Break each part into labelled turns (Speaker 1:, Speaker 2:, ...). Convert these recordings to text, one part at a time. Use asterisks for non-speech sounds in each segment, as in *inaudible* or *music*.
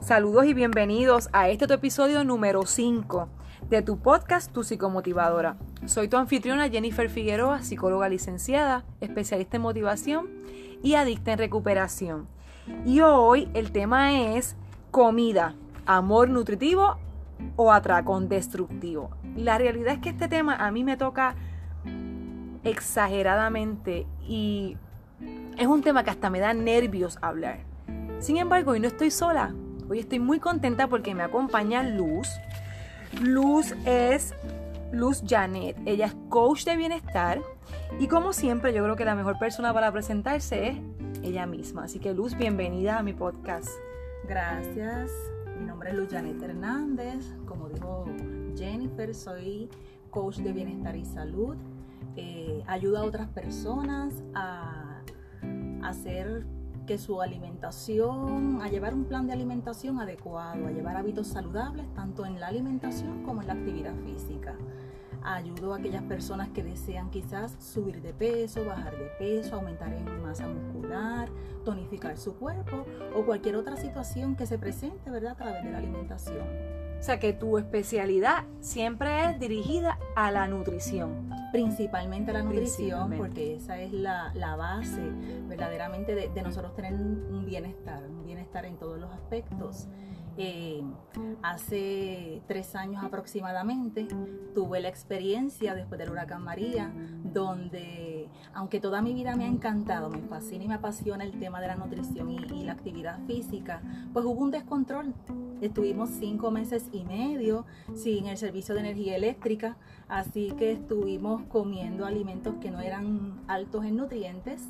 Speaker 1: Saludos y bienvenidos a este tu episodio número 5 de tu podcast Tu Psicomotivadora. Soy tu anfitriona Jennifer Figueroa, psicóloga licenciada, especialista en motivación y adicta en recuperación. Y hoy el tema es comida, amor nutritivo o atracón destructivo. La realidad es que este tema a mí me toca exageradamente y es un tema que hasta me da nervios hablar. Sin embargo, hoy no estoy sola. Hoy estoy muy contenta porque me acompaña Luz. Luz es Luz Janet. Ella es coach de bienestar. Y como siempre, yo creo que la mejor persona para presentarse es ella misma. Así que Luz, bienvenida a mi podcast.
Speaker 2: Gracias. Mi nombre es Luz Janet Hernández. Como dijo Jennifer, soy coach de bienestar y salud. Eh, ayuda a otras personas a hacer que su alimentación, a llevar un plan de alimentación adecuado, a llevar hábitos saludables tanto en la alimentación como en la actividad física. Ayudo a aquellas personas que desean quizás subir de peso, bajar de peso, aumentar en masa muscular, tonificar su cuerpo o cualquier otra situación que se presente ¿verdad? a través de la alimentación.
Speaker 1: O sea que tu especialidad siempre es dirigida a la nutrición.
Speaker 2: Principalmente a la nutrición, porque esa es la, base verdaderamente de, nosotros tener un bienestar, un bienestar en todos los aspectos. Eh, hace tres años aproximadamente tuve la experiencia después del huracán María, donde aunque toda mi vida me ha encantado, me fascina y me apasiona el tema de la nutrición y la actividad física, pues hubo un descontrol Estuvimos cinco meses y medio sin el servicio de energía eléctrica, así que estuvimos comiendo alimentos que no eran altos en nutrientes.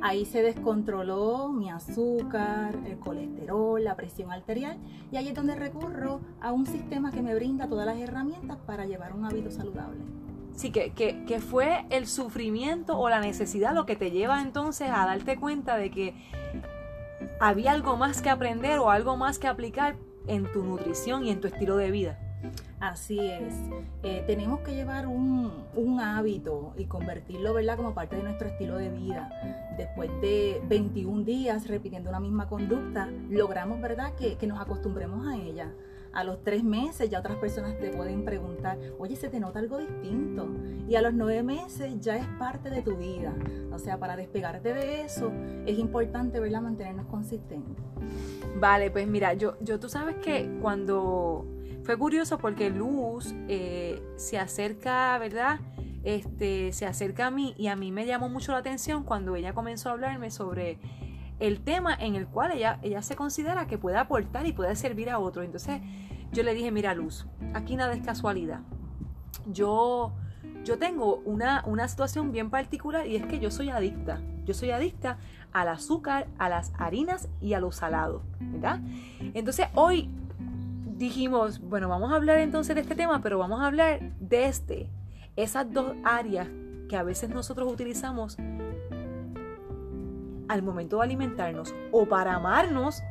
Speaker 2: Ahí se descontroló mi azúcar, el colesterol, la presión arterial y ahí es donde recurro a un sistema que me brinda todas las herramientas para llevar un hábito saludable.
Speaker 1: Sí, que, que, que fue el sufrimiento o la necesidad lo que te lleva entonces a darte cuenta de que había algo más que aprender o algo más que aplicar en tu nutrición y en tu estilo de vida.
Speaker 2: Así es. Eh, tenemos que llevar un, hábito y convertirlo, ¿verdad?, como parte de nuestro estilo de vida. Después de 21 días repitiendo una misma conducta, logramos, ¿verdad?, que, que nos acostumbremos a ella a los tres meses ya otras personas te pueden preguntar, oye, se te nota algo distinto. Y a los nueve meses ya es parte de tu vida. O sea, para despegarte de eso es importante, ¿verdad? Mantenernos consistentes.
Speaker 1: Vale, pues mira, yo, yo tú sabes que cuando fue curioso porque Luz eh, se acerca, ¿verdad? Este, se acerca a mí y a mí me llamó mucho la atención cuando ella comenzó a hablarme sobre el tema en el cual ella, ella se considera que puede aportar y puede servir a otro. Entonces yo le dije, mira Luz, aquí nada es casualidad. Yo, yo tengo una, una situación bien particular y es que yo soy adicta. Yo soy adicta al azúcar, a las harinas y a los salados, ¿verdad? Entonces hoy dijimos, bueno, vamos a hablar entonces de este tema, pero vamos a hablar de este, esas dos áreas que a veces nosotros utilizamos al momento de alimentarnos o para amarnos,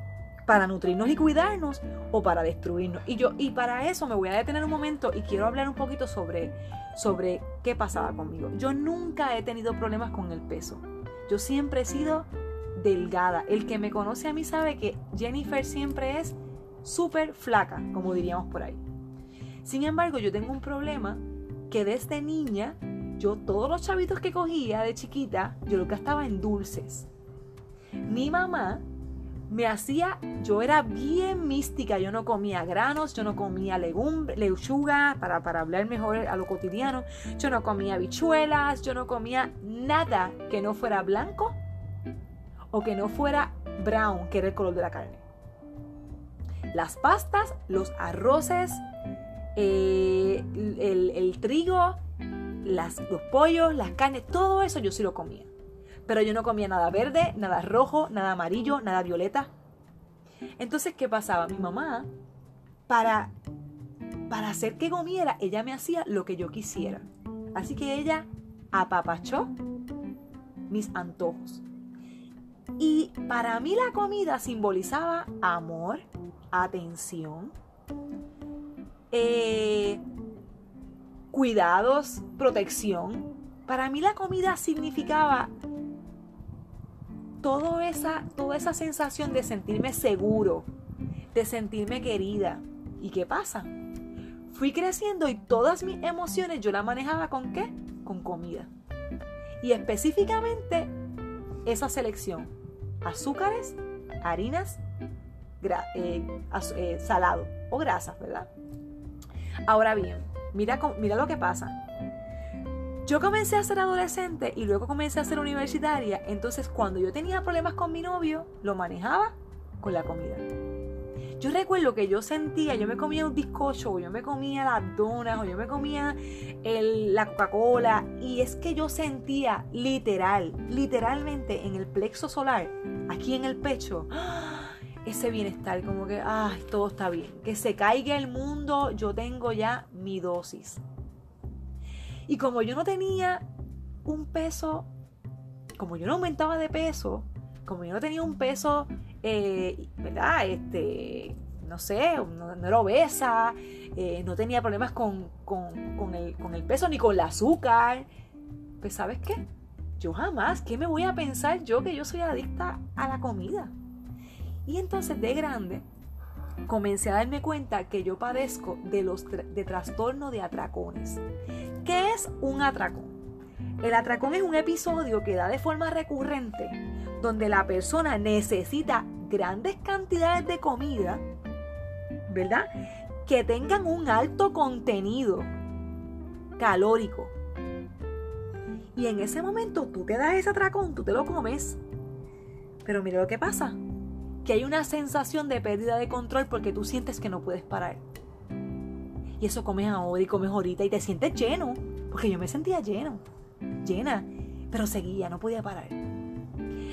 Speaker 1: para nutrirnos y cuidarnos o para destruirnos. Y yo y para eso me voy a detener un momento y quiero hablar un poquito sobre sobre qué pasaba conmigo. Yo nunca he tenido problemas con el peso. Yo siempre he sido delgada. El que me conoce a mí sabe que Jennifer siempre es súper flaca, como diríamos por ahí. Sin embargo, yo tengo un problema que desde niña, yo todos los chavitos que cogía de chiquita, yo lo que estaba en dulces. Mi mamá me hacía, yo era bien mística, yo no comía granos, yo no comía legumbres, lechuga, para, para hablar mejor a lo cotidiano, yo no comía habichuelas, yo no comía nada que no fuera blanco o que no fuera brown, que era el color de la carne. Las pastas, los arroces, eh, el, trigo, las, los pollos, las carnes, todo eso yo sí lo comía pero yo no comía nada verde, nada rojo, nada amarillo, nada violeta. Entonces, ¿qué pasaba? Mi mamá, para, para hacer que comiera, ella me hacía lo que yo quisiera. Así que ella apapachó mis antojos. Y para mí la comida simbolizaba amor, atención, eh, cuidados, protección. Para mí la comida significaba todo esa, toda esa sensación de sentirme seguro, de sentirme querida. ¿Y qué pasa? Fui creciendo y todas mis emociones yo las manejaba con qué? Con comida. Y específicamente esa selección. Azúcares, harinas, eh, eh, salado o grasas, ¿verdad? Ahora bien, mira, mira lo que pasa. Yo comencé a ser adolescente y luego comencé a ser universitaria, entonces cuando yo tenía problemas con mi novio, lo manejaba con la comida. Yo recuerdo que yo sentía, yo me comía un bizcocho, o yo me comía las donas, o yo me comía la Coca-Cola, y es que yo sentía literal, literalmente en el plexo solar, aquí en el pecho, *gasps* ese bienestar, como que, ay, todo está bien, que se caiga el mundo, yo tengo ya mi dosis. Y como yo no tenía un peso, como yo no aumentaba de peso, como yo no tenía un peso, eh, ¿verdad? Este, no sé, no, era obesa, eh, no tenía problemas con, el, con el peso ni con el azúcar. Pues sabes qué? Yo jamás, ¿qué me voy a pensar yo que yo soy adicta a la comida? Y entonces de grande comencé a darme cuenta que yo padezco de, los de trastorno de atracones. ¿Qué es un atracón? El atracón es un episodio que da de forma recurrente donde la persona necesita grandes cantidades de comida, ¿verdad? Que tengan un alto contenido calórico. Y en ese momento tú te das ese atracón, tú te lo comes. Pero mira lo que pasa que hay una sensación de pérdida de control porque tú sientes que no puedes parar. Y eso comes ahora y comes ahorita y te sientes lleno, porque yo me sentía lleno, llena, pero seguía, no podía parar.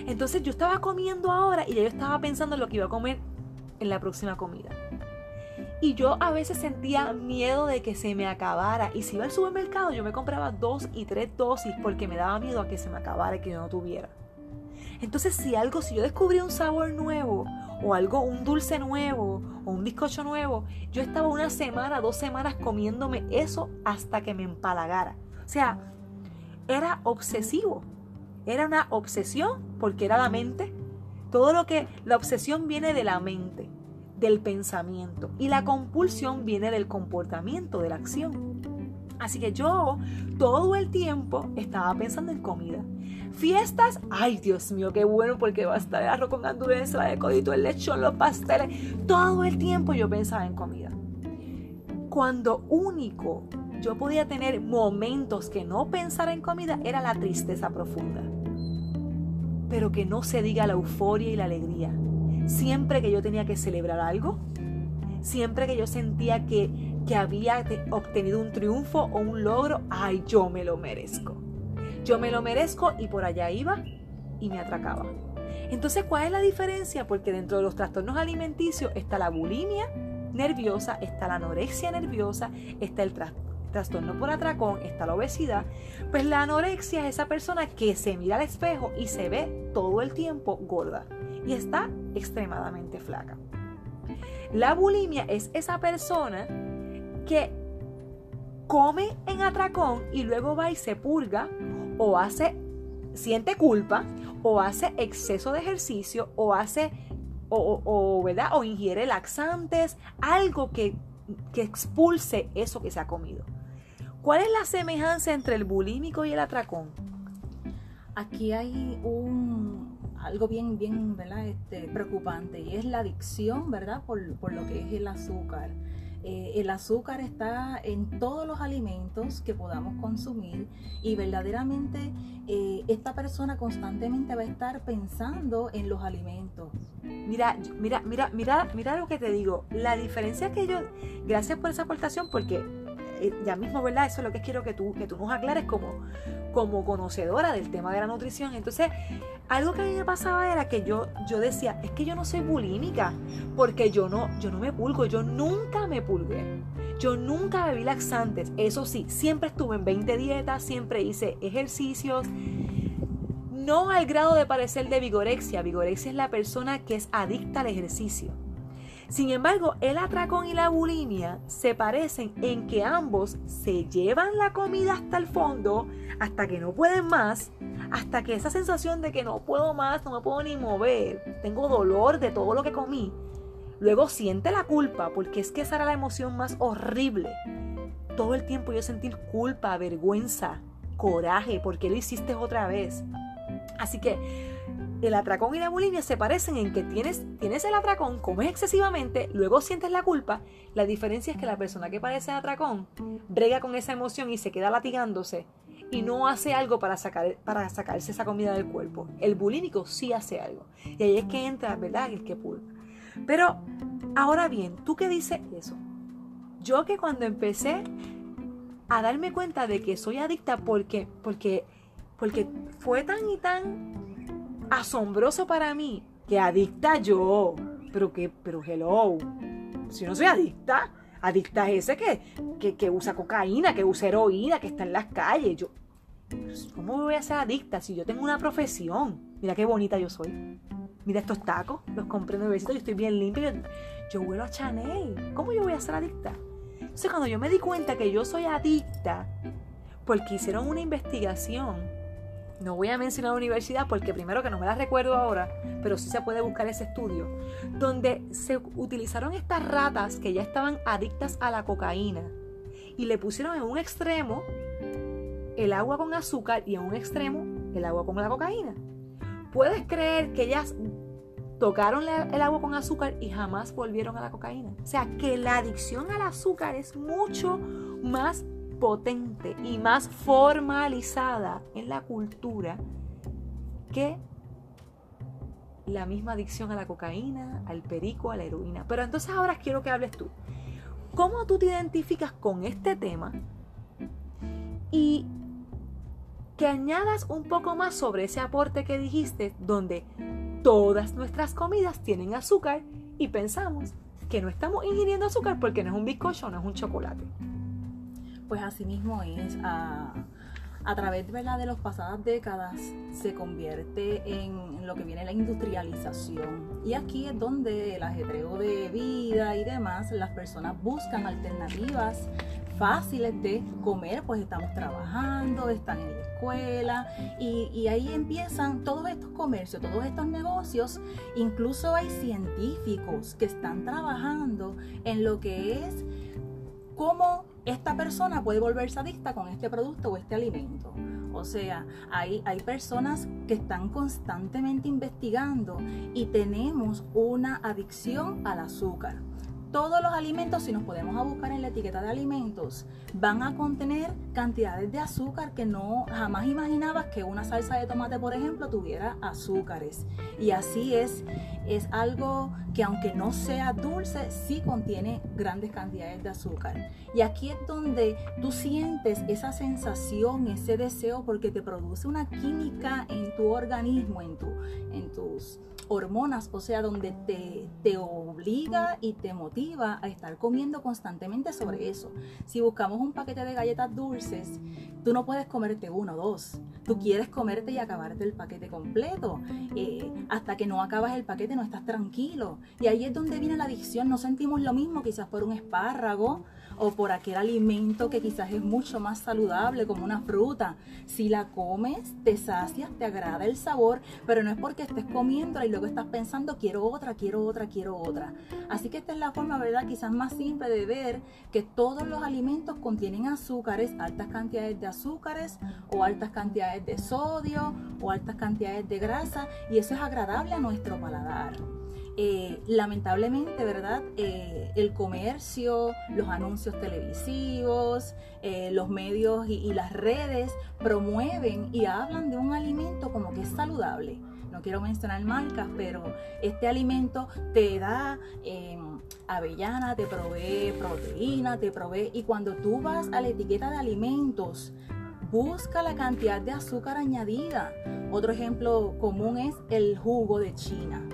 Speaker 1: Entonces yo estaba comiendo ahora y ya yo estaba pensando en lo que iba a comer en la próxima comida. Y yo a veces sentía miedo de que se me acabara. Y si iba al supermercado, yo me compraba dos y tres dosis porque me daba miedo a que se me acabara y que yo no tuviera. Entonces, si algo, si yo descubrí un sabor nuevo, o algo, un dulce nuevo, o un bizcocho nuevo, yo estaba una semana, dos semanas comiéndome eso hasta que me empalagara. O sea, era obsesivo. Era una obsesión porque era la mente. Todo lo que, la obsesión viene de la mente, del pensamiento. Y la compulsión viene del comportamiento, de la acción. Así que yo todo el tiempo estaba pensando en comida. Fiestas, ay Dios mío, qué bueno porque va a estar el arroz con gandules, de codito, el lechón, los pasteles. Todo el tiempo yo pensaba en comida. Cuando único yo podía tener momentos que no pensara en comida era la tristeza profunda. Pero que no se diga la euforia y la alegría. Siempre que yo tenía que celebrar algo, siempre que yo sentía que, que había obtenido un triunfo o un logro, ay, yo me lo merezco yo me lo merezco y por allá iba y me atracaba. Entonces, ¿cuál es la diferencia? Porque dentro de los trastornos alimenticios está la bulimia nerviosa, está la anorexia nerviosa, está el trastorno por atracón, está la obesidad. Pues la anorexia es esa persona que se mira al espejo y se ve todo el tiempo gorda y está extremadamente flaca. La bulimia es esa persona que come en atracón y luego va y se purga o hace, siente culpa, o hace exceso de ejercicio, o hace, o, ¿verdad? O ingiere laxantes, algo que, que expulse eso que se ha comido. ¿Cuál es la semejanza entre el bulímico y el atracón?
Speaker 2: Aquí hay un algo bien, bien, ¿verdad? Este, preocupante y es la adicción, ¿verdad? Por, por lo que es el azúcar. Eh, el azúcar está en todos los alimentos que podamos consumir y verdaderamente eh, esta persona constantemente va a estar pensando en los alimentos.
Speaker 1: Mira, mira, mira, mira, mira lo que te digo. La diferencia que yo, gracias por esa aportación, porque ya mismo, ¿verdad? Eso es lo que quiero que tú, que tú nos aclares como, como conocedora del tema de la nutrición. Entonces, algo que a mí me pasaba era que yo, yo decía, es que yo no soy bulímica, porque yo no, yo no me pulgo, yo nunca me pulgué. Yo nunca bebí laxantes. Eso sí, siempre estuve en 20 dietas, siempre hice ejercicios. No al grado de parecer de vigorexia. Vigorexia es la persona que es adicta al ejercicio. Sin embargo, el atracón y la bulimia se parecen en que ambos se llevan la comida hasta el fondo, hasta que no pueden más, hasta que esa sensación de que no puedo más, no me puedo ni mover, tengo dolor de todo lo que comí, Luego siente la culpa, porque es que esa era la emoción más horrible. Todo el tiempo yo sentí culpa, vergüenza, coraje, porque lo hiciste otra vez. Así que el atracón y la bulimia se parecen en que tienes, tienes el atracón, comes excesivamente, luego sientes la culpa. La diferencia es que la persona que padece atracón brega con esa emoción y se queda latigándose y no hace algo para, sacar, para sacarse esa comida del cuerpo. El bulímico sí hace algo. Y ahí es que entra, ¿verdad? El que pulpa. Pero, ahora bien, ¿tú qué dices eso? Yo que cuando empecé a darme cuenta de que soy adicta porque, porque, porque fue tan y tan asombroso para mí que adicta yo. Pero que, pero hello. Si no soy adicta, adicta es ese que, que, usa cocaína, que usa heroína, que está en las calles. Yo, ¿cómo voy a ser adicta si yo tengo una profesión? Mira qué bonita yo soy. Mira estos tacos, los compré nuevecitos, yo estoy bien limpio. Yo, yo huelo a Chanel. ¿Cómo yo voy a ser adicta? Entonces cuando yo me di cuenta que yo soy adicta, porque hicieron una investigación no voy a mencionar la universidad porque primero que no me la recuerdo ahora, pero sí se puede buscar ese estudio, donde se utilizaron estas ratas que ya estaban adictas a la cocaína y le pusieron en un extremo el agua con azúcar y en un extremo el agua con la cocaína. ¿Puedes creer que ellas tocaron el agua con azúcar y jamás volvieron a la cocaína? O sea, que la adicción al azúcar es mucho más potente y más formalizada en la cultura que la misma adicción a la cocaína, al perico, a la heroína. Pero entonces ahora quiero que hables tú. ¿Cómo tú te identificas con este tema? Y que añadas un poco más sobre ese aporte que dijiste, donde todas nuestras comidas tienen azúcar y pensamos que no estamos ingiriendo azúcar porque no es un bizcocho, no es un chocolate
Speaker 2: pues asimismo es a, través de las pasadas décadas se convierte en lo que viene la industrialización. Y aquí es donde el ajetreo de vida y demás, las personas buscan alternativas fáciles de comer, pues estamos trabajando, están en la escuela y, y, ahí empiezan todos estos comercios, todos estos negocios, incluso hay científicos que están trabajando en lo que es cómo esta persona puede volverse adicta con este producto o este alimento. O sea, hay, hay personas que están constantemente investigando y tenemos una adicción al azúcar todos los alimentos, si nos podemos a buscar en la etiqueta de alimentos, van a contener cantidades de azúcar que no jamás imaginabas que una salsa de tomate, por ejemplo, tuviera azúcares. Y así es, es algo que aunque no sea dulce, sí contiene grandes cantidades de azúcar. Y aquí es donde tú sientes esa sensación, ese deseo, porque te produce una química en tu organismo, en, tu, en tus hormonas, o sea, donde te, te obliga y te motiva a estar comiendo constantemente sobre eso. Si buscamos un paquete de galletas dulces, tú no puedes comerte uno o dos. Tú quieres comerte y acabarte el paquete completo. Eh, hasta que no acabas el paquete no estás tranquilo. Y ahí es donde viene la adicción. No sentimos lo mismo quizás por un espárrago o por aquel alimento que quizás es mucho más saludable como una fruta. Si la comes, te sacias, te agrada el sabor, pero no es porque estés comiéndola y luego estás pensando quiero otra, quiero otra, quiero otra. Así que esta es la forma, ¿verdad? Quizás más simple de ver que todos los alimentos contienen azúcares, altas cantidades de azúcares o altas cantidades de sodio o altas cantidades de grasa y eso es agradable a nuestro paladar. Eh, lamentablemente, ¿verdad? Eh, el comercio, los anuncios televisivos, eh, los medios y, las redes promueven y hablan de un alimento como que es saludable. No quiero mencionar marcas, pero este alimento te da em, avellana, te provee proteína, te provee... Y cuando tú vas a la etiqueta de alimentos, busca la cantidad de azúcar añadida. Otro ejemplo común es el jugo de China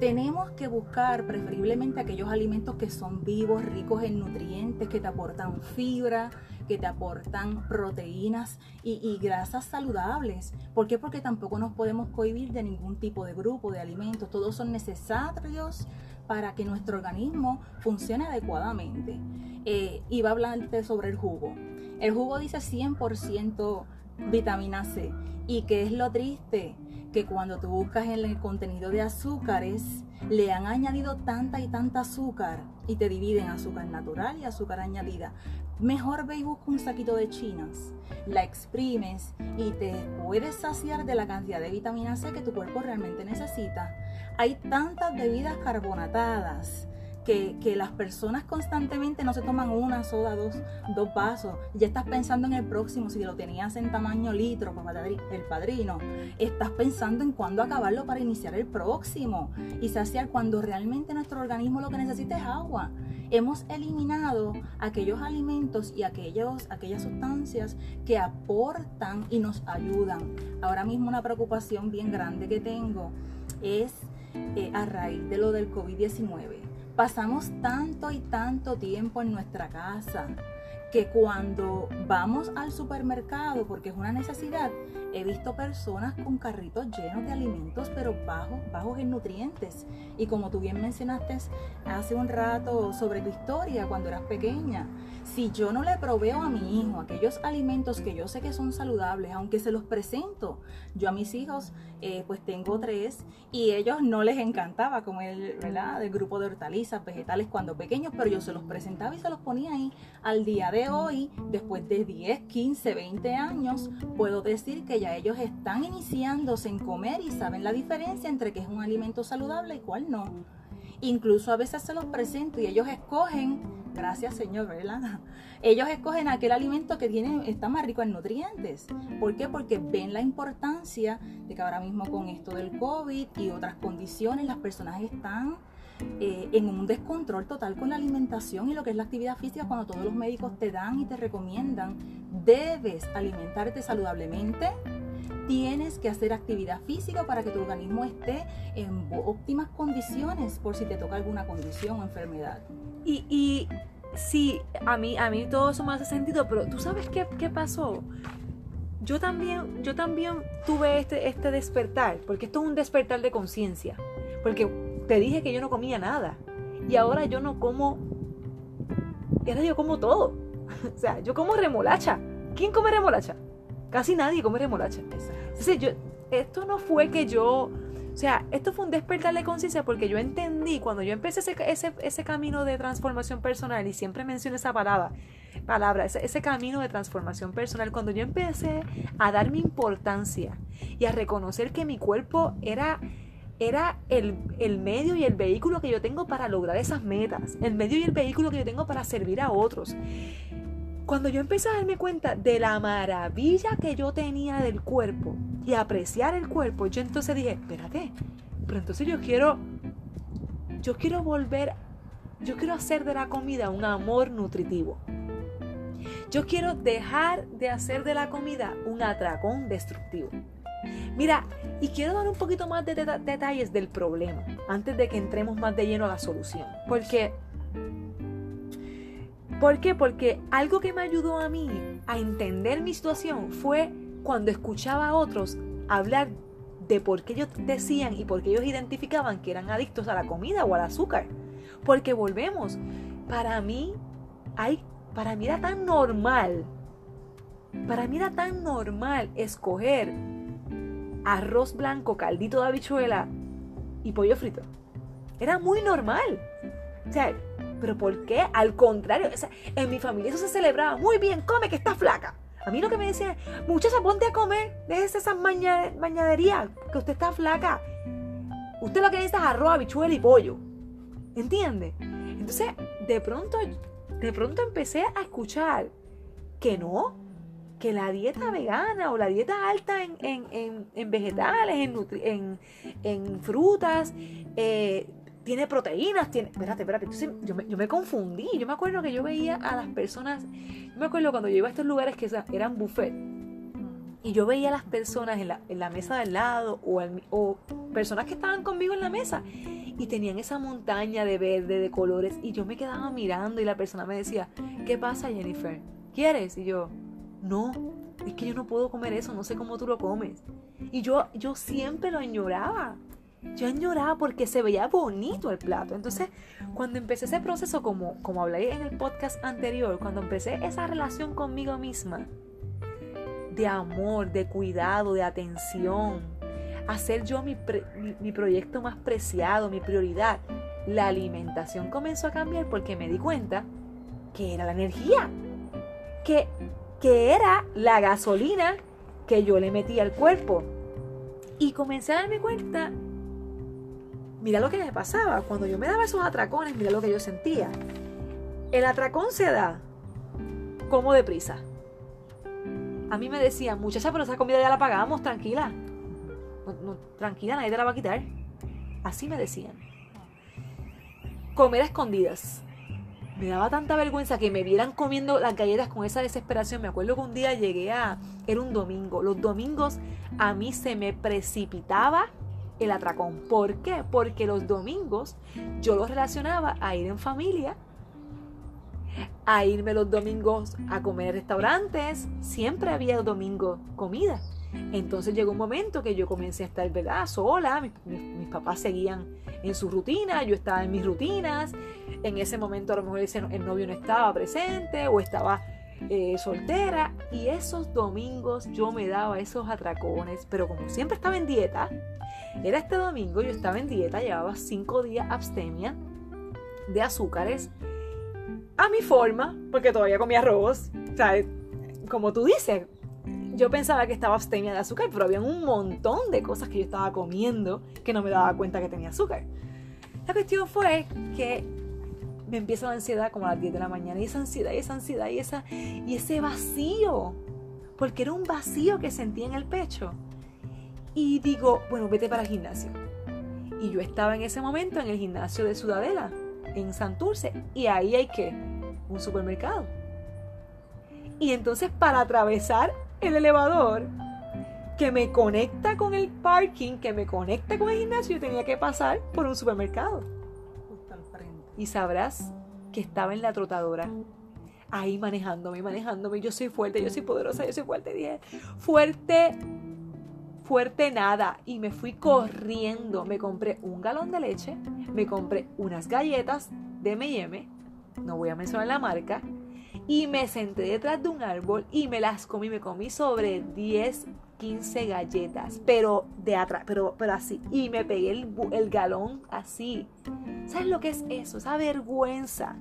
Speaker 2: tenemos que buscar preferiblemente aquellos alimentos que son vivos, ricos en nutrientes, que te aportan fibra, que te aportan proteínas y, grasas saludables. ¿Por qué? Porque tampoco nos podemos cohibir de ningún tipo de grupo de alimentos. Todos son necesarios para que nuestro organismo funcione adecuadamente. Eh, y va a hablarte sobre el jugo. El jugo dice 100% vitamina C. ¿Y qué es lo triste? Que cuando tú buscas en el contenido de azúcares, le han añadido tanta y tanta azúcar y te dividen azúcar natural y azúcar añadida. Mejor ve y busca un saquito de chinas, la exprimes y te puedes saciar de la cantidad de vitamina C que tu cuerpo realmente necesita. Hay tantas bebidas carbonatadas, que, las personas constantemente no se toman una soda, dos, dos vasos. Ya estás pensando en el próximo, si lo tenías en tamaño litro para el padrino, estás pensando en cuándo acabarlo para iniciar el próximo y saciar cuando realmente nuestro organismo lo que necesita es agua. Hemos eliminado aquellos alimentos y aquellos, aquellas sustancias que aportan y nos ayudan. Ahora mismo una preocupación bien grande que tengo es eh, a raíz de lo del COVID-19 pasamos tanto y tanto tiempo en nuestra casa que cuando vamos al supermercado, porque es una necesidad, he visto personas con carritos llenos de alimentos, pero bajos, bajos en nutrientes. Y como tú bien mencionaste hace un rato sobre tu historia cuando eras pequeña, si yo no le proveo a mi hijo aquellos alimentos que yo sé que son saludables, aunque se los presento, yo a mis hijos, eh, pues tengo tres y ellos no les encantaba comer, ¿verdad? Del grupo de hortalizas, vegetales cuando pequeños, pero yo se los presentaba y se los ponía ahí. Al día de hoy, después de 10, 15, 20 años, puedo decir que ya ellos están iniciándose en comer y saben la diferencia entre qué es un alimento saludable y cuál no. Incluso a veces se los presento y ellos escogen, gracias Señor, ¿verdad? *laughs* Ellos escogen aquel alimento que tiene, está más rico en nutrientes. ¿Por qué? Porque ven la importancia de que ahora mismo con esto del COVID y otras condiciones las personas están eh, en un descontrol total con la alimentación y lo que es la actividad física cuando todos los médicos te dan y te recomiendan, debes alimentarte saludablemente, tienes que hacer actividad física para que tu organismo esté en óptimas condiciones por si te toca alguna condición o enfermedad.
Speaker 1: Y, y sí, a mí, a mí todo eso me hace sentido, pero ¿tú sabes qué, qué pasó? Yo también, yo también tuve este, este despertar, porque esto es un despertar de conciencia. Porque te dije que yo no comía nada. Y ahora yo no como. Y ahora yo como todo. *laughs* o sea, yo como remolacha. ¿Quién come remolacha? Casi nadie come remolacha. Entonces, yo, esto no fue que yo. O sea, esto fue un despertar de conciencia porque yo entendí cuando yo empecé ese, ese, ese, camino de transformación personal, y siempre menciono esa palabra, palabra ese, ese camino de transformación personal, cuando yo empecé a dar mi importancia y a reconocer que mi cuerpo era era el, medio y el vehículo que yo tengo para lograr esas metas, el medio y el vehículo que yo tengo para servir a otros. Cuando yo empecé a darme cuenta de la maravilla que yo tenía del cuerpo y apreciar el cuerpo, yo entonces dije, espérate, pero entonces yo quiero, yo quiero volver, yo quiero hacer de la comida un amor nutritivo. Yo quiero dejar de hacer de la comida un atracón destructivo. Mira, y quiero dar un poquito más de detalles del problema antes de que entremos más de lleno a la solución. Porque, ¿Por qué? Porque algo que me ayudó a mí a entender mi situación fue cuando escuchaba a otros hablar de por qué ellos decían y por qué ellos identificaban que eran adictos a la comida o al azúcar. Porque volvemos, para mí para mí era tan normal, para mí era tan normal escoger arroz blanco, caldito de habichuela y pollo frito. Era muy normal. O sea, ¿pero por qué? Al contrario, en mi familia eso se celebraba. Muy bien, come que está flaca. A mí lo que me decían, muchacha, ponte a comer, déjese esas mañaderías, que usted está flaca. Usted lo que necesita es arroz, habichuela y pollo. ¿Entiende? Entonces, de pronto, de pronto empecé a escuchar que no, que la dieta vegana o la dieta alta en, vegetales, en, en frutas, eh, tiene proteínas, tiene... Espérate, espérate. Entonces yo me, yo me, confundí. Yo me acuerdo que yo veía a las personas... Yo me acuerdo cuando yo iba a estos lugares que eran buffet. Y yo veía a las personas en la, en la mesa del lado o, o personas que estaban conmigo en la mesa y tenían esa montaña de verde, de colores. Y yo me quedaba mirando y la persona me decía, ¿qué pasa Jennifer? ¿Quieres? Y yo, no, es que yo no puedo comer eso, no sé cómo tú lo comes. Y yo, yo siempre lo añoraba. Yo añoraba porque se veía bonito el plato. Entonces, cuando empecé ese proceso, como, como hablé en el podcast anterior, cuando empecé esa relación conmigo misma, de amor, de cuidado, de atención, hacer yo mi, mi, proyecto más preciado, mi prioridad. La alimentación comenzó a cambiar porque me di cuenta que era la energía, que, que era la gasolina que yo le metía al cuerpo. Y comencé a darme cuenta, mira lo que me pasaba, cuando yo me daba esos atracones, mira lo que yo sentía. El atracón se da como deprisa. A mí me decían, muchacha, pero esa comida ya la pagamos, tranquila. tranquila, nadie te la va a quitar. Así me decían. Comer a escondidas. Me daba tanta vergüenza que me vieran comiendo las galletas con esa desesperación. Me acuerdo que un día llegué a... Era un domingo. Los domingos a mí se me precipitaba el atracón. ¿Por qué? Porque los domingos yo los relacionaba a ir en familia a irme los domingos a comer restaurantes. Siempre había domingo comida. Entonces llegó un momento que yo comencé a estar, ¿verdad? Sola, mis, papás seguían en su rutina, yo estaba en mis rutinas. En ese momento a lo mejor el novio no estaba presente o estaba eh, soltera. Y esos domingos yo me daba esos atracones, pero como siempre estaba en dieta, era este domingo, yo estaba en dieta, llevaba cinco días abstemia de azúcares a mi forma, porque todavía comía arroz. O como tú dices, yo pensaba que estaba abstemia de azúcar, pero había un montón de cosas que yo estaba comiendo que no me daba cuenta que tenía azúcar. La cuestión fue que me empieza la ansiedad como a las 10 de la mañana, y esa ansiedad, y esa ansiedad, y, esa, y ese vacío, porque era un vacío que sentía en el pecho. Y digo, bueno, vete para el gimnasio. Y yo estaba en ese momento en el gimnasio de Sudadela en Santurce y ahí hay que un supermercado. Y entonces para atravesar el elevador que me conecta con el parking, que me conecta con el gimnasio, yo tenía que pasar por un supermercado. Y sabrás que estaba en la trotadora. Ahí manejándome, manejándome. Yo soy fuerte, yo soy poderosa, yo soy fuerte. Dije, fuerte, fuerte nada. Y me fui corriendo. Me compré un galón de leche, me compré unas galletas de M&M no voy a mencionar la marca, y me senté detrás de un árbol y me las comí, me comí sobre 10, 15 galletas, pero de atrás, pero, pero así, y me pegué el, el galón así. ¿Sabes lo que es eso? Esa vergüenza.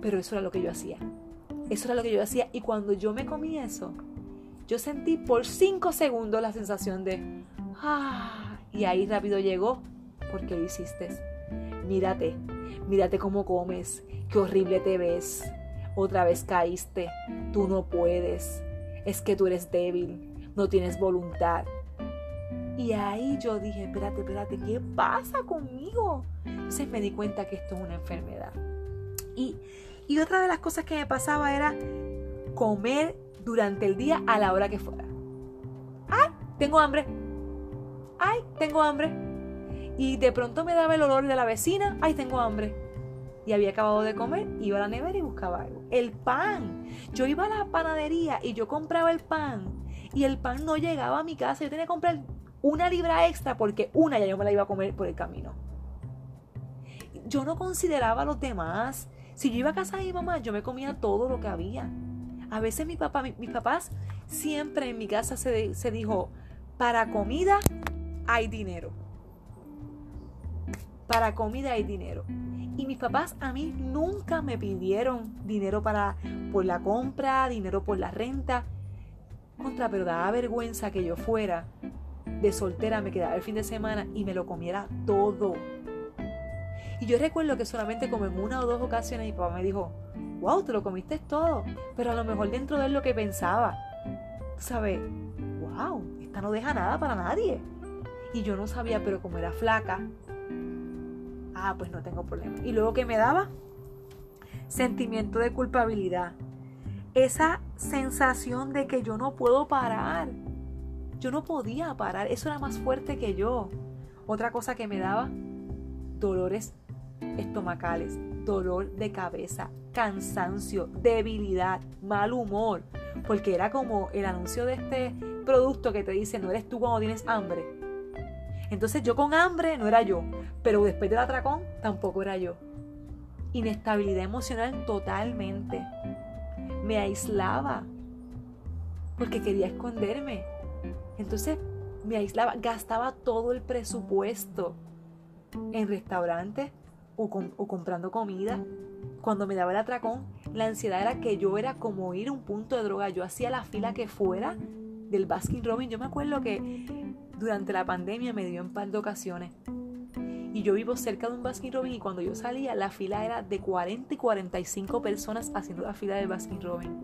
Speaker 1: Pero eso era lo que yo hacía. Eso era lo que yo hacía. Y cuando yo me comí eso, yo sentí por 5 segundos la sensación de, ah, y ahí rápido llegó, porque lo hiciste. Mírate, mírate cómo comes, qué horrible te ves, otra vez caíste, tú no puedes, es que tú eres débil, no tienes voluntad. Y ahí yo dije, espérate, espérate, ¿qué pasa conmigo? Entonces me di cuenta que esto es una enfermedad. Y, y otra de las cosas que me pasaba era comer durante el día a la hora que fuera. ¡Ay! Tengo hambre. ¡Ay! Tengo hambre y de pronto me daba el olor de la vecina, ay, tengo hambre. Y había acabado de comer, iba a la nevera y buscaba algo. El pan. Yo iba a la panadería y yo compraba el pan y el pan no llegaba a mi casa. Yo tenía que comprar una libra extra porque una ya yo me la iba a comer por el camino. Yo no consideraba a los demás. Si yo iba a casa de mi mamá, yo me comía todo lo que había. A veces mi papá, mis papás, siempre en mi casa se, se dijo, para comida hay dinero para comida y dinero. Y mis papás a mí nunca me pidieron dinero para por la compra, dinero por la renta. Contra, pero daba vergüenza que yo fuera de soltera, me quedara el fin de semana y me lo comiera todo. Y yo recuerdo que solamente como en una o dos ocasiones mi papá me dijo, wow, te lo comiste todo. Pero a lo mejor dentro de lo que pensaba, ¿sabes? Wow, esta no deja nada para nadie. Y yo no sabía, pero como era flaca, ah, pues no tengo problema. Y luego que me daba sentimiento de culpabilidad. Esa sensación de que yo no puedo parar. Yo no podía parar. Eso era más fuerte que yo. Otra cosa que me daba, dolores estomacales, dolor de cabeza, cansancio, debilidad, mal humor. Porque era como el anuncio de este producto que te dice, no eres tú cuando tienes hambre entonces yo con hambre no era yo, pero después del atracón tampoco era yo. Inestabilidad emocional totalmente. Me aislaba porque quería esconderme. Entonces me aislaba, gastaba todo el presupuesto en restaurantes o, comprando comida. Cuando me daba el atracón, la ansiedad era que yo era como ir a un punto de droga. Yo hacía la fila que fuera del Baskin Robin. Yo me acuerdo que durante la pandemia me dio en par de ocasiones. Y yo vivo cerca de un Baskin Robin y cuando yo salía la fila era de 40 y 45 personas haciendo la fila del Baskin Robin.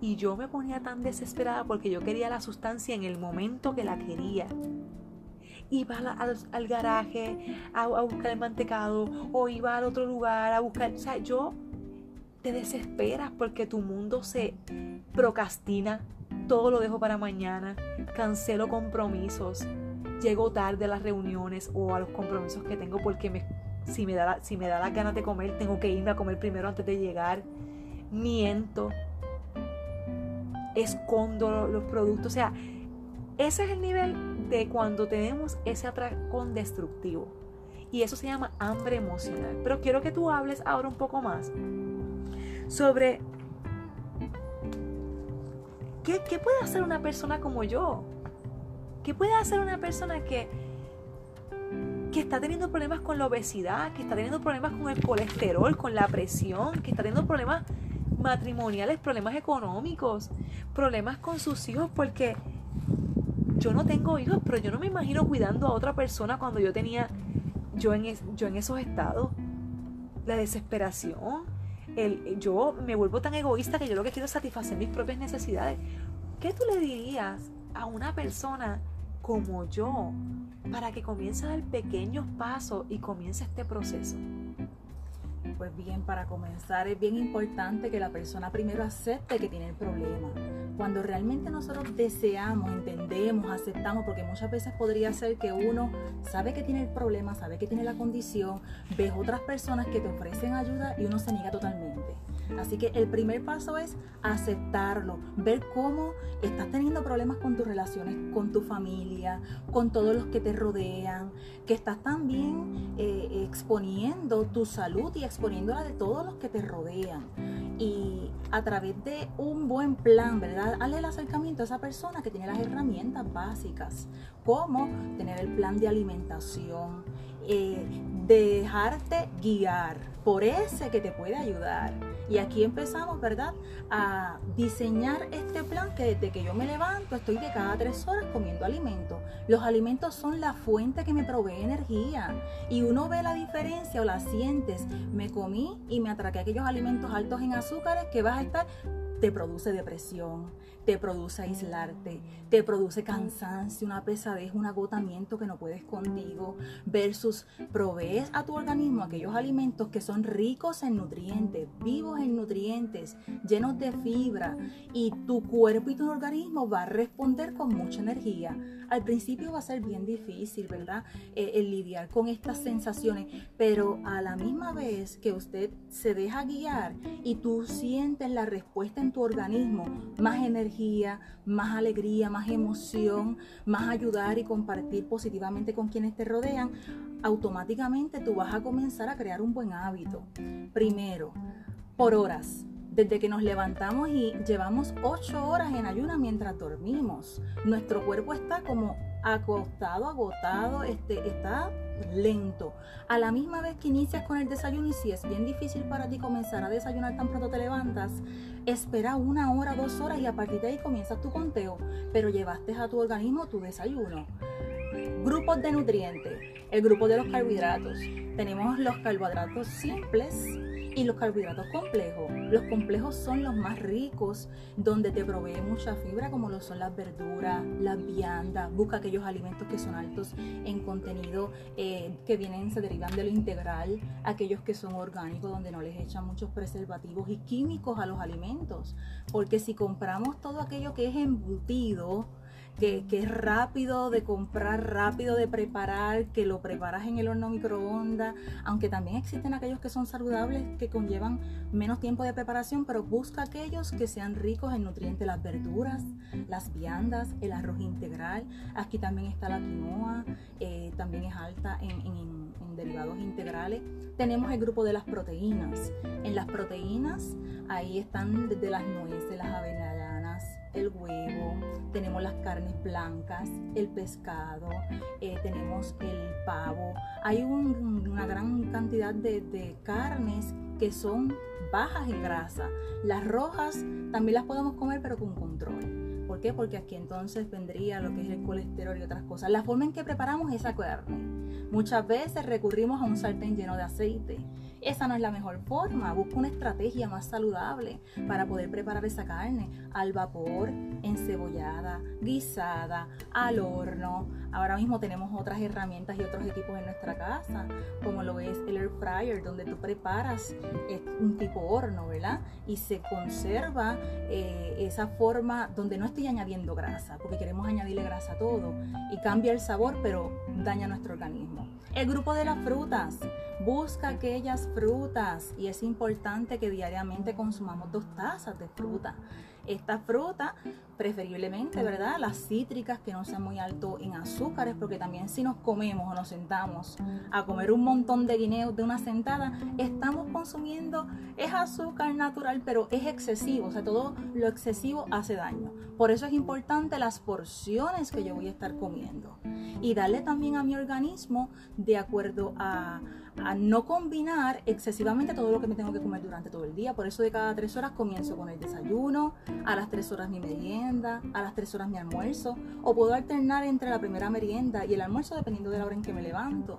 Speaker 1: Y yo me ponía tan desesperada porque yo quería la sustancia en el momento que la quería. Iba al, garaje a, a, buscar el mantecado o iba al otro lugar a buscar... O sea, yo te desesperas porque tu mundo se procrastina, todo lo dejo para mañana, cancelo compromisos, llego tarde a las reuniones o a los compromisos que tengo porque me, si, me da, si me da las ganas de comer, tengo que irme a comer primero antes de llegar, miento, escondo los productos, o sea, ese es el nivel de cuando tenemos ese atracón destructivo. Y eso se llama hambre emocional. Pero quiero que tú hables ahora un poco más sobre ¿Qué, puede hacer una persona como yo? ¿Qué puede hacer una persona que, que está teniendo problemas con la obesidad, que está teniendo problemas con el colesterol, con la presión, que está teniendo problemas matrimoniales, problemas económicos, problemas con sus hijos, porque yo no tengo hijos, pero yo no me imagino cuidando a otra persona cuando yo tenía, yo en, yo en esos estados, la desesperación, yo me vuelvo tan egoísta que yo lo que quiero es satisfacer mis propias necesidades. ¿Qué tú le dirías a una persona como yo para que comience a dar pequeños pasos y comience este proceso?
Speaker 2: Pues bien, para comenzar es bien importante que la persona primero acepte que tiene el problema. Cuando realmente nosotros deseamos, entendemos, aceptamos, porque muchas veces podría ser que uno sabe que tiene el problema, sabe que tiene la condición, ves otras personas que te ofrecen ayuda y uno se niega totalmente. Así que el primer paso es aceptarlo, ver cómo estás teniendo problemas con tus relaciones, con tu familia, con todos los que te rodean, que estás también eh, exponiendo tu salud y exponiendo la de todos los que te rodean. Y a través de un buen plan, ¿verdad? Hazle el acercamiento a esa persona que tiene las herramientas básicas, como tener el plan de alimentación, eh, dejarte guiar por ese que te puede ayudar. Y aquí empezamos, ¿verdad? A diseñar este plan que desde que yo me levanto estoy de cada tres horas comiendo alimentos. Los alimentos son la fuente que me provee energía. Y uno ve la diferencia o la sientes. Me comí y me atraqué aquellos alimentos altos en azúcares que vas a estar te produce depresión, te produce aislarte, te produce cansancio, una pesadez, un agotamiento que no puedes contigo, versus provees a tu organismo aquellos alimentos que son ricos en nutrientes, vivos en nutrientes, llenos de fibra, y tu cuerpo y tu organismo va a responder con mucha energía. Al principio va a ser bien difícil, ¿verdad? Eh, el lidiar con estas sensaciones, pero a la misma vez que usted se deja guiar y tú sientes la respuesta en tu organismo, más energía, más alegría, más emoción, más ayudar y compartir positivamente con quienes te rodean, automáticamente tú vas a comenzar a crear un buen hábito. Primero, por horas desde que nos levantamos y llevamos ocho horas en ayuna mientras dormimos. Nuestro cuerpo está como acostado, agotado, este, está lento. A la misma vez que inicias con el desayuno y si es bien difícil para ti comenzar a desayunar tan pronto te levantas, espera una hora, dos horas y a partir de ahí comienzas tu conteo, pero llevaste a tu organismo tu desayuno. Grupos de nutrientes. El grupo de los carbohidratos. Tenemos los carbohidratos simples, y los carbohidratos complejos. Los complejos son los más ricos, donde te provee mucha fibra, como lo son las verduras, las viandas. Busca aquellos alimentos que son altos en contenido, eh, que vienen, se derivan de lo integral, aquellos que son orgánicos, donde no les echan muchos preservativos y químicos a los alimentos. Porque si compramos todo aquello que es embutido, que, es rápido de comprar, rápido de preparar, que lo preparas en el horno microondas, aunque también existen aquellos que son saludables, que conllevan menos tiempo de preparación, pero busca aquellos que sean ricos en nutrientes, las verduras, las viandas, el arroz integral, aquí también está la quinoa, eh, también es alta en, en derivados integrales. Tenemos el grupo de las proteínas. En las proteínas, ahí están desde las nueces, las avellanas, el huevo, tenemos las carnes blancas, el pescado, eh, tenemos el pavo. Hay una gran cantidad de, de carnes que son bajas en grasa. Las rojas también las podemos comer pero con control. ¿Por qué? Porque aquí entonces vendría lo que es el colesterol y otras cosas. La forma en que preparamos esa carne. Muchas veces recurrimos a un sartén lleno de aceite esa no es la mejor forma. Busca una estrategia más saludable para poder preparar esa carne al vapor, encebollada, guisada, al horno. Ahora mismo tenemos otras herramientas y otros equipos en nuestra casa, como lo es el air fryer, donde tú preparas eh, un tipo horno, ¿verdad? Y se conserva eh, esa forma donde no estoy añadiendo grasa, porque queremos añadirle grasa a todo y cambia el sabor, pero daña nuestro organismo. El grupo de las frutas. Busca aquellas frutas y es importante que diariamente consumamos dos tazas de fruta. Esta fruta, preferiblemente, ¿verdad? Las cítricas que no sean muy alto en azúcares, porque también si nos comemos o nos sentamos a comer un montón de guineos de una sentada, estamos consumiendo, es azúcar natural, pero es excesivo, o sea, todo lo excesivo hace daño. Por eso es importante las porciones que yo voy a estar comiendo y darle también a mi organismo de acuerdo a a no combinar excesivamente todo lo que me tengo que comer durante todo el día. Por eso de cada tres horas comienzo con el desayuno, a las tres horas mi merienda, a las tres horas mi almuerzo, o puedo alternar entre la primera merienda y el almuerzo dependiendo de la hora en que me levanto.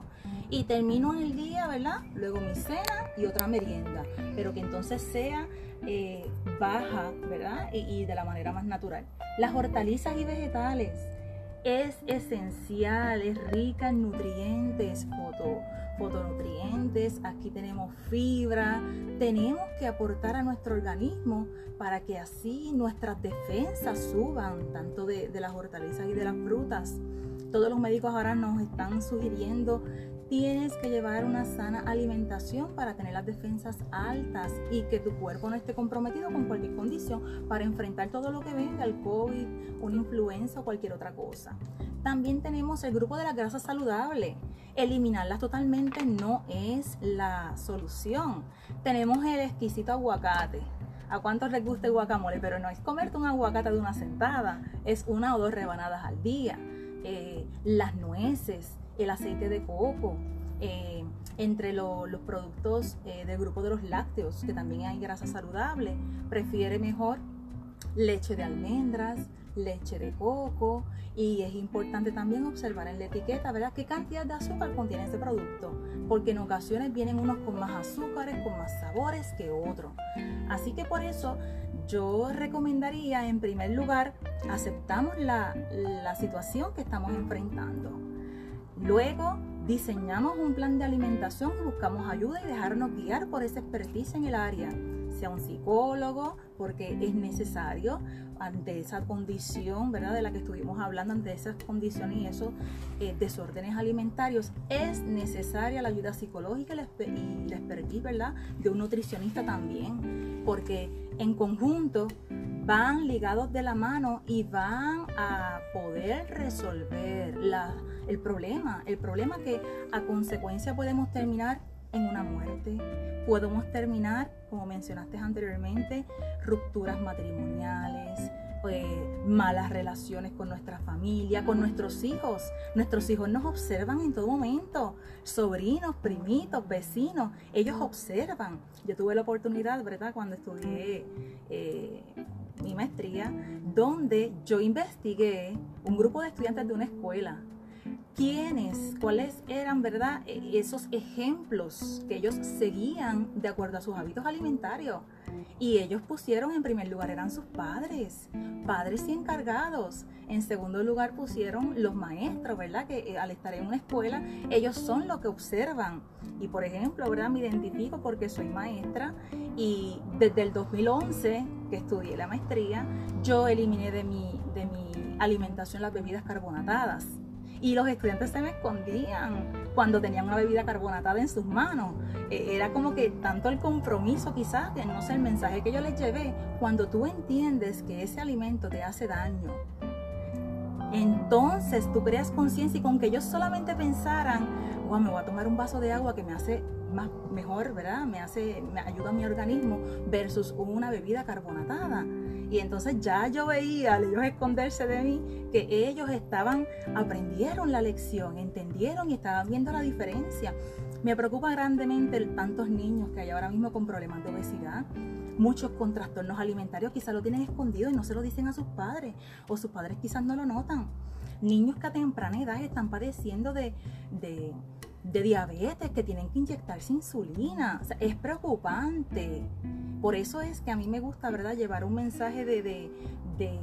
Speaker 2: Y termino el día, ¿verdad? Luego mi cena y otra merienda, pero que entonces sea eh, baja, ¿verdad? Y, y de la manera más natural. Las hortalizas y vegetales es esencial, es rica en nutrientes, foto, fotonutrientes, aquí tenemos fibra, tenemos que aportar a nuestro organismo para que así nuestras defensas suban, tanto de, de las hortalizas y de las frutas. Todos los médicos ahora nos están sugiriendo tienes que llevar una sana alimentación para tener las defensas altas y que tu cuerpo no esté comprometido con cualquier condición para enfrentar todo lo que venga, el COVID, una influenza o cualquier otra cosa. También tenemos el grupo de las grasas saludables. Eliminarlas totalmente no es la solución. Tenemos el exquisito aguacate. ¿A cuántos les gusta el guacamole? Pero no es comerte un aguacate de una sentada, es una o dos rebanadas al día. Eh, las nueces, el aceite de coco, eh, entre los productos eh, del grupo de los lácteos, que también hay grasa saludable, prefiere mejor leche de almendras, leche de coco y es importante también observar en la etiqueta, ¿verdad?, qué cantidad de azúcar contiene este producto, porque en ocasiones vienen unos con más azúcares, con más sabores que otros. Así que por eso yo recomendaría en primer lugar, aceptamos la, la situación que estamos enfrentando Luego diseñamos un plan de alimentación y buscamos ayuda y dejarnos guiar por esa expertise en el área, sea un psicólogo, porque es necesario ante esa condición, ¿verdad? De la que estuvimos hablando, ante esas condiciones y esos eh, desórdenes alimentarios, es necesaria la ayuda psicológica y la expertise, ¿verdad? De un nutricionista también, porque en conjunto van ligados de la mano y van a poder resolver el problema, el problema que a consecuencia podemos terminar en una muerte, podemos terminar, como mencionaste anteriormente, rupturas matrimoniales, eh, malas relaciones con nuestra familia, con nuestros hijos. Nuestros hijos nos observan en todo momento, sobrinos, primitos, vecinos, ellos observan. Yo tuve la oportunidad, ¿verdad?, cuando estudié eh, mi maestría, donde yo investigué un grupo de estudiantes de una escuela. ¿Quiénes? ¿Cuáles eran, verdad, e, esos ejemplos que ellos seguían de acuerdo a sus hábitos alimentarios? Y ellos pusieron en primer lugar eran sus padres, padres y encargados. En segundo lugar pusieron los maestros, ¿verdad? Que eh, al estar en una escuela, ellos son los que observan. Y por ejemplo, ¿verdad? Me identifico porque soy maestra y desde el 2011 que estudié la maestría, yo eliminé de mi, de mi alimentación las bebidas carbonatadas y los estudiantes se me escondían cuando tenían una bebida carbonatada en sus manos. E, era como que tanto el compromiso quizás, que no sé, el mensaje que yo les llevé, cuando tú entiendes que ese alimento te hace daño, entonces tú creas conciencia y con que ellos solamente pensaran, wow, me voy a tomar un vaso de agua que me hace más, mejor, ¿verdad? Me hace, me ayuda a mi organismo versus una bebida carbonatada. Y entonces ya yo veía a ellos esconderse de mí que ellos estaban, aprendieron la lección, entendieron y estaban viendo la diferencia. Me preocupa grandemente tantos niños que hay ahora mismo con problemas de obesidad, muchos con trastornos alimentarios, quizás lo tienen escondido y no se lo dicen a sus padres, o sus padres quizás no lo notan. Niños que a temprana edad están padeciendo de, de, diabetes, que tienen que inyectarse insulina. es preocupante. Por eso es que a mí me gusta, ¿verdad?, llevar un mensaje de, de, de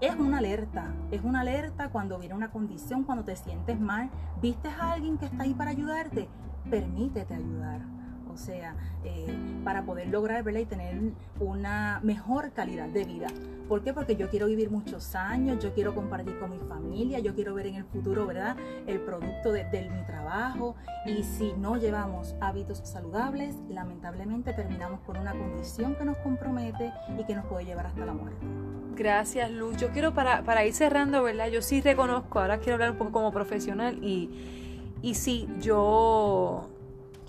Speaker 2: es una alerta, es una alerta cuando viene una condición, cuando te sientes mal, vistes a alguien que está ahí para ayudarte, permítete ayudar o sea, eh, para poder lograr ¿verdad? y tener una mejor calidad de vida. ¿Por qué? Porque yo quiero vivir muchos años, yo quiero compartir con mi familia, yo quiero ver en el futuro, ¿verdad? El producto de, mi trabajo. Y si no llevamos hábitos saludables, lamentablemente terminamos con una condición que nos compromete y que nos puede llevar hasta la muerte.
Speaker 1: Gracias, Luz. Yo quiero, para, para ir cerrando, ¿verdad? Yo sí reconozco, ahora quiero hablar un poco como profesional y, y sí, yo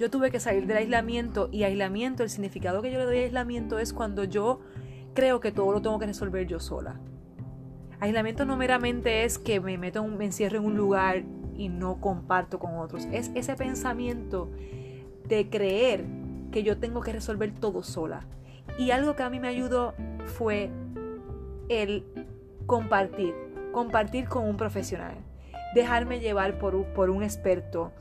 Speaker 1: yo tuve que salir del aislamiento y aislamiento, el significado que yo le doy a aislamiento es cuando yo creo que todo lo tengo que resolver yo sola. Aislamiento no meramente es que me meto, un, me encierro en un lugar y no comparto con otros. Es ese pensamiento de creer que yo tengo que resolver todo sola. Y algo que a mí me ayudó fue el compartir, compartir con un profesional, dejarme llevar por por un experto.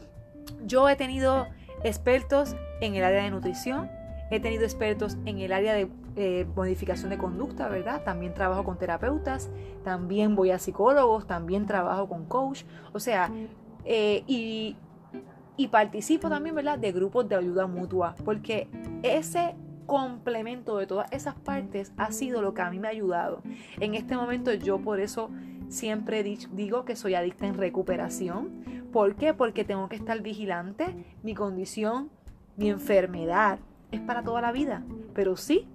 Speaker 1: Yo he tenido expertos en el área de nutrición, he tenido expertos en el área de eh, modificación de conducta, ¿verdad? También trabajo con terapeutas, también voy a psicólogos, también trabajo con coach, o sea, eh, y, y participo también, ¿verdad? De grupos de ayuda mutua, porque ese complemento de todas esas partes ha sido lo que a mí me ha ayudado. En este momento yo por eso siempre digo que soy adicta en recuperación. ¿Por qué? Porque tengo que estar vigilante. Mi condición, mi enfermedad es para toda la vida. Pero sí,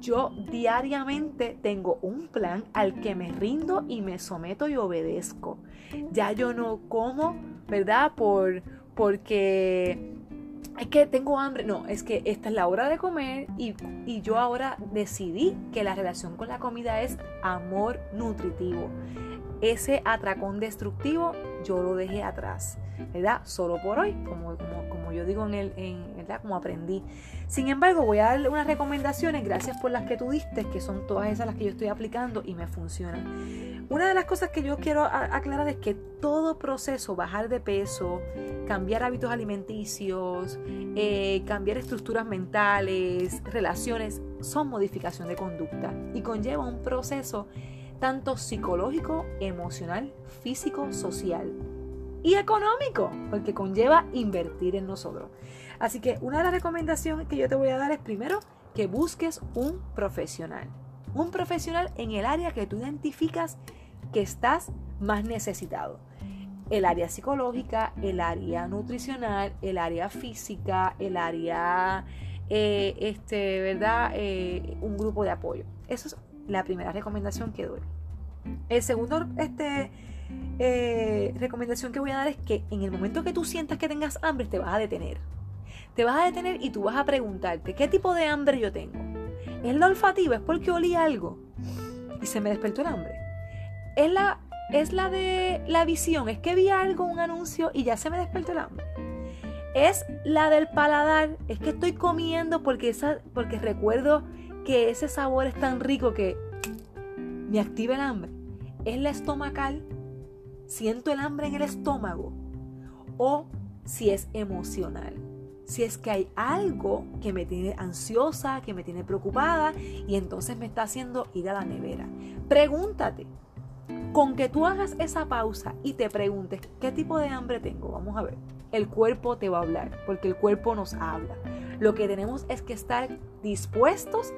Speaker 1: yo diariamente tengo un plan al que me rindo y me someto y obedezco. Ya yo no como, ¿verdad? Por porque es que tengo hambre. No, es que esta es la hora de comer y, y, yo ahora decidí que la relación con la comida es amor nutritivo. Ese atracón destructivo yo lo dejé atrás, ¿verdad? Solo por hoy, como, como, como yo digo en el, en. Como aprendí. Sin embargo, voy a darle unas recomendaciones, gracias por las que tú diste, que son todas esas las que yo estoy aplicando y me funcionan. Una de las cosas que yo quiero aclarar es que todo proceso, bajar de peso, cambiar hábitos alimenticios, eh, cambiar estructuras mentales, relaciones, son modificación de conducta y conlleva un proceso tanto psicológico, emocional, físico, social y económico, porque conlleva invertir en nosotros. Así que una de las recomendaciones que yo te voy a dar es primero que busques un profesional. Un profesional en el área que tú identificas que estás más necesitado. El área psicológica, el área nutricional, el área física, el área, eh, este, ¿verdad? Eh, un grupo de apoyo. Eso es la primera recomendación que doy. El segundo, este, eh, recomendación que voy a dar es que en el momento que tú sientas que tengas hambre, te vas a detener. Te vas a detener y tú vas a preguntarte, ¿qué tipo de hambre yo tengo? ¿Es la olfativa? ¿Es porque olí algo? Y se me despertó el hambre. ¿Es la, es la de la visión? ¿Es que vi algo, un anuncio y ya se me despertó el hambre? ¿Es la del paladar? ¿Es que estoy comiendo porque, esa, porque recuerdo que ese sabor es tan rico que me activa el hambre? ¿Es la estomacal? ¿Siento el hambre en el estómago? ¿O si es emocional? Si es que hay algo que me tiene ansiosa, que me tiene preocupada y entonces me está haciendo ir a la nevera. Pregúntate, con que tú hagas esa pausa y te preguntes qué tipo de hambre tengo, vamos a ver, el cuerpo te va a hablar, porque el cuerpo nos habla. Lo que tenemos es que estar dispuestos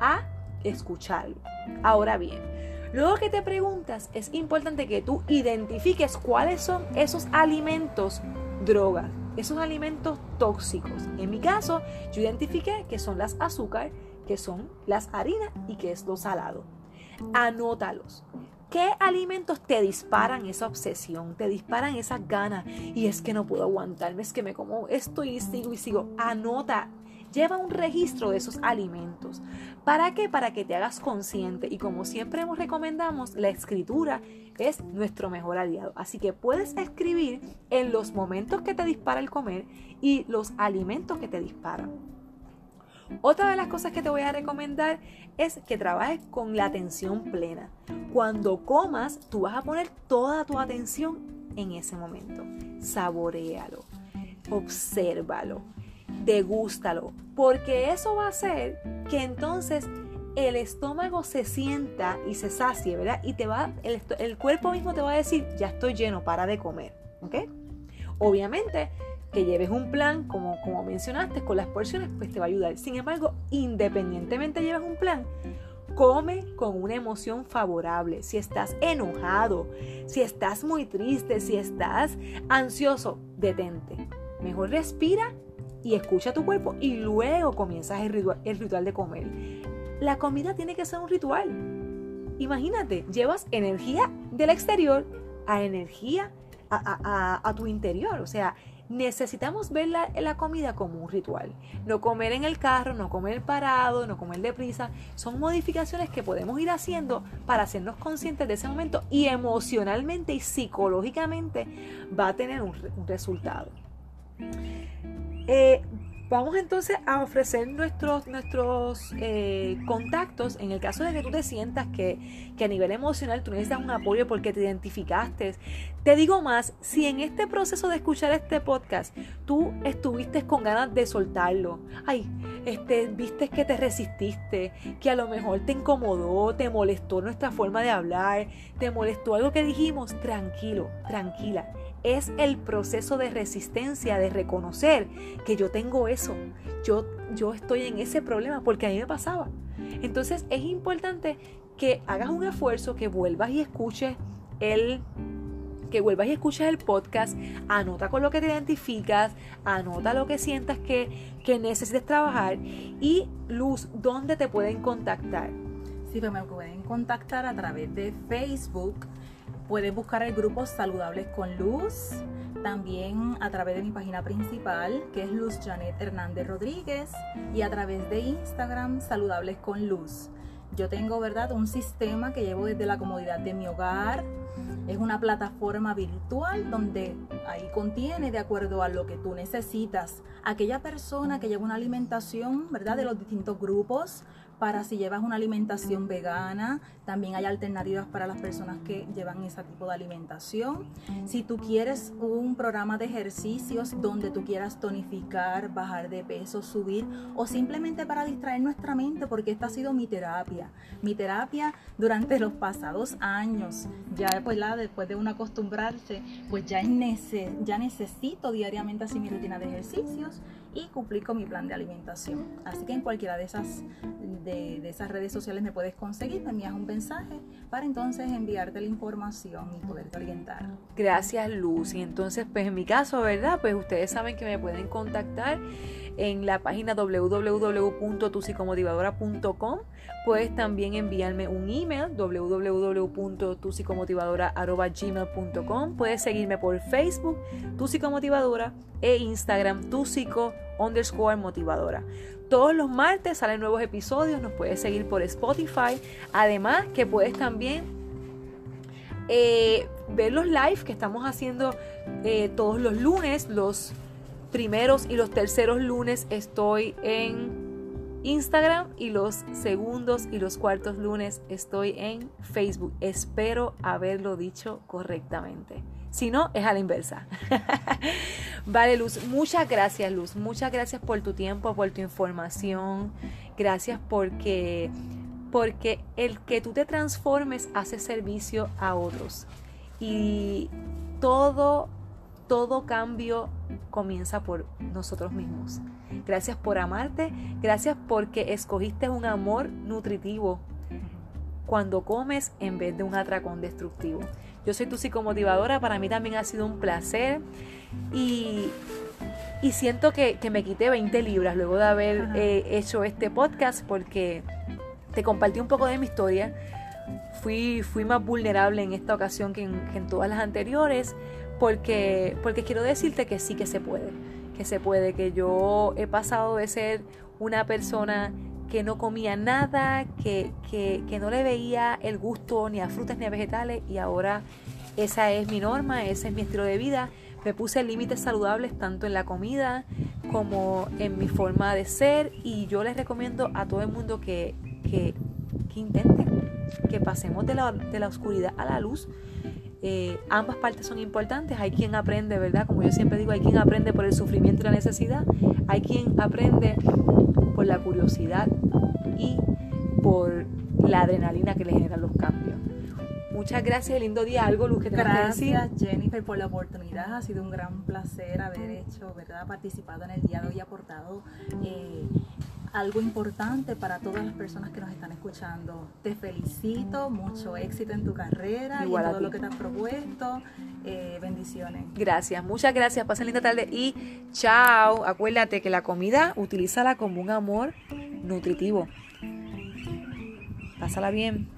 Speaker 1: a escucharlo. Ahora bien, Luego que te preguntas, es importante que tú identifiques cuáles son esos alimentos drogas, esos alimentos tóxicos. En mi caso, yo identifiqué que son las azúcar, que son las harinas y que es lo salado. Anótalos. ¿Qué alimentos te disparan esa obsesión? Te disparan esas ganas. Y es que no puedo aguantarme, es que me como esto y sigo y sigo. Anota Lleva un registro de esos alimentos. ¿Para qué? Para que te hagas consciente. Y como siempre hemos recomendamos, la escritura es nuestro mejor aliado. Así que puedes escribir en los momentos que te dispara el comer y los alimentos que te disparan. Otra de las cosas que te voy a recomendar es que trabajes con la atención plena. Cuando comas, tú vas a poner toda tu atención en ese momento. Saborealo, obsérvalo, degústalo, porque eso va a hacer que entonces el estómago se sienta y se sacie, ¿verdad? Y te va, el, el cuerpo mismo te va a decir, ya estoy lleno, para de comer, ¿ok? Obviamente, que lleves un plan, como, como mencionaste, con las porciones, pues te va a ayudar. Sin embargo, independientemente lleves un plan, come con una emoción favorable. Si estás enojado, si estás muy triste, si estás ansioso, detente. Mejor respira y escucha tu cuerpo y luego comienzas el ritual, el ritual de comer. La comida tiene que ser un ritual. Imagínate, llevas energía del exterior a energía a, a tu interior. O sea, necesitamos ver la, comida como un ritual. No comer en el carro, no comer parado, no comer deprisa. Son modificaciones que podemos ir haciendo para hacernos conscientes de ese momento y emocionalmente y psicológicamente va a tener un resultado. Eh, Vamos entonces a ofrecer nuestros, nuestros eh, contactos en el caso de que tú te sientas que, que, a nivel emocional tú necesitas un apoyo porque te identificaste. Te digo más, si en este proceso de escuchar este podcast tú estuviste con ganas de soltarlo, ay, este, viste que te resististe, que a lo mejor te incomodó, te molestó nuestra forma de hablar, te molestó algo que dijimos, tranquilo, tranquila es el proceso de resistencia, de reconocer que yo tengo eso, yo, yo estoy en ese problema porque a mí me pasaba. Entonces es importante que hagas un esfuerzo, que vuelvas y escuches el que vuelvas y escuches el podcast, anota con lo que te identificas, anota lo que sientas que, que necesites trabajar y Luz, ¿dónde te pueden contactar?
Speaker 2: Sí, pues me pueden contactar a través de Facebook Puedes buscar el grupo Saludables con Luz, también a través de mi página principal, que es Luz Janet Hernández Rodríguez, y a través de Instagram Saludables con Luz. Yo tengo, ¿verdad?, un sistema que llevo desde la comodidad de mi hogar. Es una plataforma virtual donde ahí contiene, de acuerdo a lo que tú necesitas, aquella persona que lleva una alimentación, ¿verdad?, de los distintos grupos, para si llevas una alimentación vegana, también hay alternativas para las personas que llevan ese tipo de alimentación. Si tú quieres un programa de ejercicios donde tú quieras tonificar, bajar de peso, subir o simplemente para distraer nuestra mente, porque esta ha sido mi terapia. Mi terapia durante los pasados años, ya después, la, después de uno acostumbrarse, pues ya, ya necesito diariamente así mi rutina de ejercicios y cumplir con mi plan de alimentación. Así que en cualquiera de esas, de, esas redes sociales me puedes conseguir, me envías un mensaje para entonces enviarte la información y poderte orientar.
Speaker 1: Gracias Luz. Y entonces, pues en mi caso, ¿verdad? Pues ustedes saben que me pueden contactar en la página www.tusicomotivadora.com. Puedes también enviarme un email www.tusicomotivadora.gmail.com. Puedes seguirme por Facebook, Tu Psicomotivadora, e Instagram, Tu underscore motivadora. Todos los martes salen nuevos episodios, nos puedes seguir por Spotify. Además que puedes también eh, ver los live que estamos haciendo eh, todos los lunes, los primeros y los terceros lunes estoy en Instagram y los segundos y los cuartos lunes estoy en Facebook. Espero haberlo dicho correctamente. Si no, es a la inversa. *laughs* vale, Luz, muchas gracias, Luz. Muchas gracias por tu tiempo, por tu información. Gracias porque, porque el que tú te transformes hace servicio a otros. Y todo todo cambio comienza por nosotros mismos. Gracias por amarte, gracias porque escogiste un amor nutritivo cuando comes en vez de un atracón destructivo. Yo soy tu psicomotivadora, para mí también ha sido un placer y, siento que, me quité 20 libras luego de haber eh, hecho este podcast porque te compartí un poco de mi historia. Fui, fui más vulnerable en esta ocasión que en todas las anteriores porque, porque quiero decirte que sí que se puede, que se puede, que yo he pasado de ser una persona que no comía nada, que, que, que no le veía el gusto ni a frutas ni a vegetales y ahora esa es mi norma, ese es mi estilo de vida. Me puse límites saludables tanto en la comida como en mi forma de ser y yo les recomiendo a todo el mundo que, que, que intenten, que pasemos de la, de la oscuridad a la luz. Eh, ambas partes son importantes. Hay quien aprende, ¿verdad? Como yo siempre digo, hay quien aprende por el sufrimiento y la necesidad. Hay quien aprende la curiosidad y por la adrenalina que le generan los cambios. Muchas gracias, lindo día. Algo, Luz, que te
Speaker 2: Gracias, Jennifer, por la oportunidad. Ha sido un gran placer haber hecho, ¿verdad? Participado en el día de hoy, aportado eh, algo importante para todas las personas que nos están escuchando. Te felicito, mucho éxito en tu carrera y en todo lo que te has propuesto. Eh, bendiciones.
Speaker 1: Gracias, muchas gracias. Pasen linda tarde y chao. Acuérdate que la comida, utilízala como un amor nutritivo. Pásala bien.